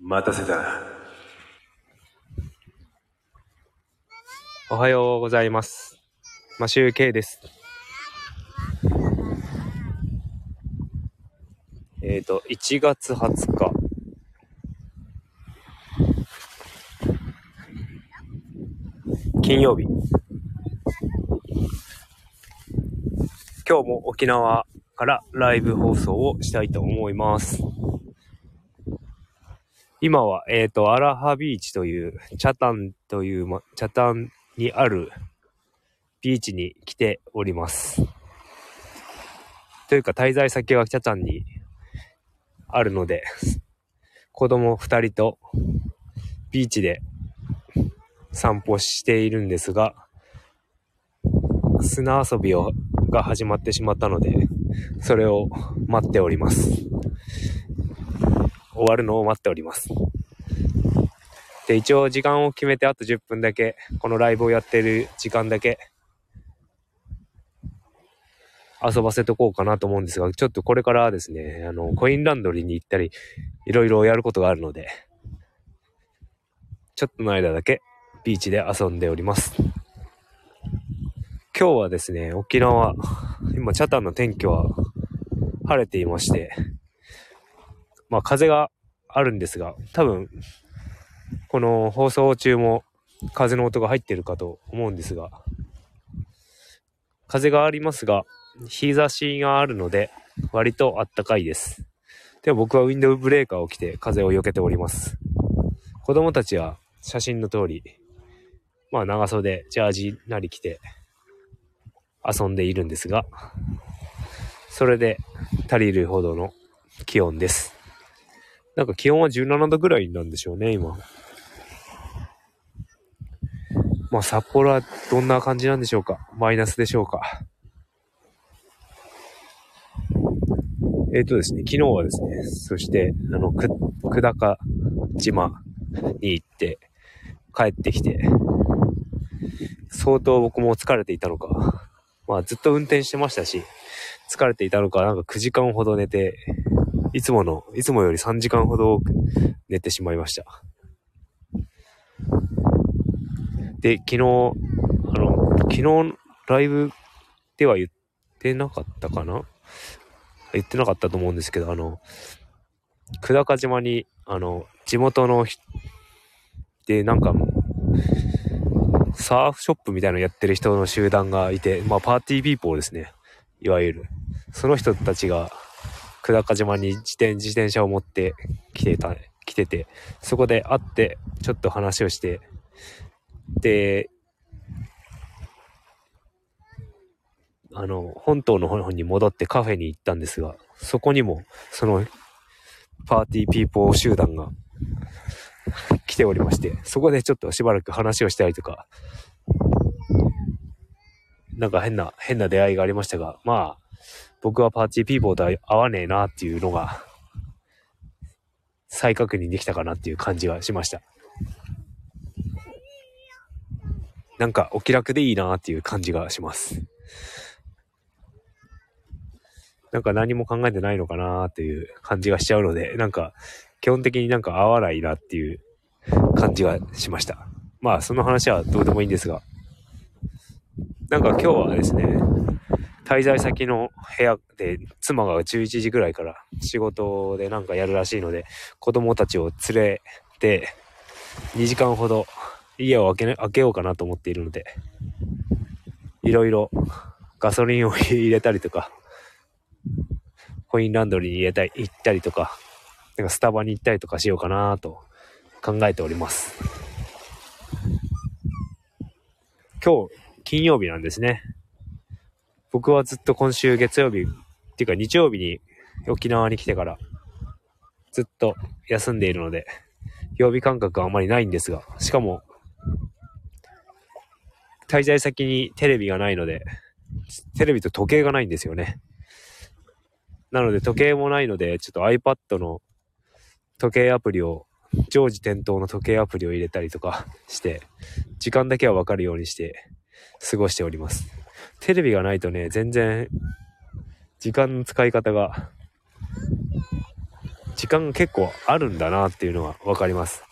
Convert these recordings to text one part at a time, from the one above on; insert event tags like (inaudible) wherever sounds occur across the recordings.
待たせた。おはようございます。マシューケイです。えっ、と、1月20日。金曜日。今日も沖縄からライブ放送をしたいと思います。今は、えっ、と、アラハビーチという、チャタンという、ま、チャタンにあるビーチに来ております。というか滞在先は北ちゃんにあるので、子供二人とビーチで散歩しているんですが、砂遊びをが始まってしまったので、それを待っております。終わるのを待っております。で、一応時間を決めてあと10分だけ、このライブをやってる時間だけ、遊ばせとこうかなと思うんですが、ちょっとこれからですね、あの、コインランドリーに行ったり、いろいろやることがあるので、ちょっとの間だけビーチで遊んでおります。今日はですね、沖縄、今、チャタンの天気は晴れていまして、まあ風があるんですが、多分この放送中も風の音が入ってるかと思うんですが、風がありますが、日差しがあるので、割とあったかいです。でも僕はウィンドウブレーカーを着て風を避けております。子供たちは写真の通り、まあ長袖、ジャージなり着て遊んでいるんですが、それで足りるほどの気温です。なんか気温は17度ぐらいなんでしょうね、今。まあ札幌はどんな感じなんでしょうか？マイナスでしょうか？えっ、とですね、昨日はですね、そして、あの、く、久高島に行って、帰ってきて、相当僕も疲れていたのか、まあずっと運転してましたし、疲れていたのか、なんか9時間ほど寝て、いつもの、いつもより3時間ほど寝てしまいました。で、昨日、あの、昨日ライブでは言ってなかったかな？言ってなかったと思うんですけど、あの、久高島に、あの、地元の、で、なんか、サーフショップみたいなのやってる人の集団がいて、まあ、パーティーピーポーですね。いわゆる。その人たちが、久高島に自転、自転車を持って来てた、来てて、そこで会って、ちょっと話をして、で、あの、本島の方に戻ってカフェに行ったんですが、そこにも、その、パーティーピーポー集団が来ておりまして、そこでちょっとしばらく話をしたりとか、なんか変な、変な出会いがありましたが、まあ、僕はパーティーピーポーとは合わねえなっていうのが、再確認できたかなっていう感じはしました。なんかお気楽でいいなっていう感じがします。なんか何も考えてないのかなっていう感じがしちゃうので、なんか基本的になんか合わないなっていう感じがしました。まあその話はどうでもいいんですが、なんか今日はですね、滞在先の部屋で妻が11時ぐらいから仕事でなんかやるらしいので、子供たちを連れて2時間ほど家を開け,、ね、開けようかなと思っているので、いろいろガソリンを入れたりとか、コインランドリーに入れたい、行ったりとか、なんかスタバに行ったりとかしようかなと考えております。今日、金曜日なんですね。僕はずっと今週月曜日、っていうか日曜日に沖縄に来てから、ずっと休んでいるので、曜日感覚はあまりないんですが、しかも、滞在先にテレビがないので、テレビと時計がないんですよね。なので時計もないので、ちょっと iPad の時計アプリを、常時点灯の時計アプリを入れたりとかして、時間だけはわかるようにして過ごしております。テレビがないとね、全然時間の使い方が時間が結構あるんだなっていうのはわかります。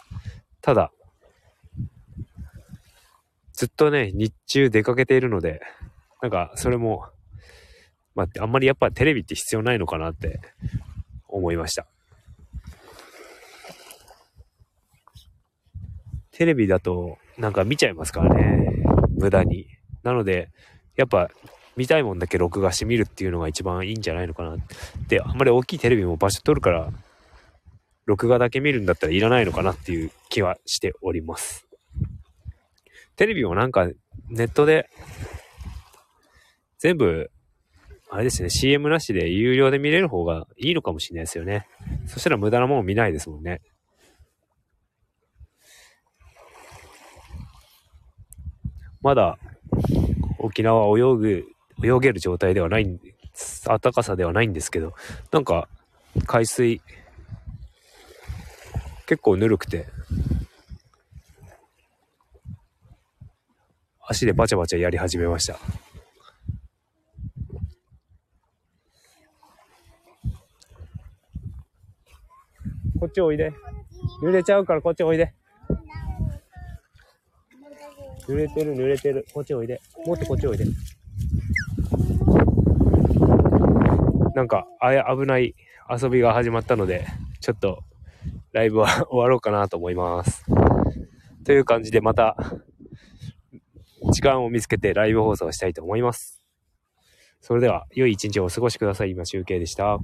ただ、ずっとね、日中出かけているので、なんかそれも、まあ、あんまりやっぱテレビって必要ないのかなって思いました。テレビだとなんか見ちゃいますからね。無駄に。なので、やっぱ見たいもんだけ録画して見るっていうのが一番いいんじゃないのかな。で、あんまり大きいテレビも場所取るから、録画だけ見るんだったらいらないのかなっていう気はしております。テレビもなんかネットで全部、あれですね、CM なしで有料で見れる方がいいのかもしれないですよね。そしたら無駄なもん見ないですもんね。まだ沖縄泳ぐ泳げる状態ではない、暖かさではないんですけど、なんか、海水、結構ぬるくて、足でバチャバチャやり始めました。こっちおいで。濡れちゃうからこっちおいで。濡れてる濡れてる。こっちおいで。もってこっちおいで。なんか、あや、危ない遊びが始まったので、ちょっと、ライブは (laughs) 終わろうかなと思います。という感じで、また、時間を見つけてライブ放送したいと思います。それでは、良い一日をお過ごしください。今、集計でした。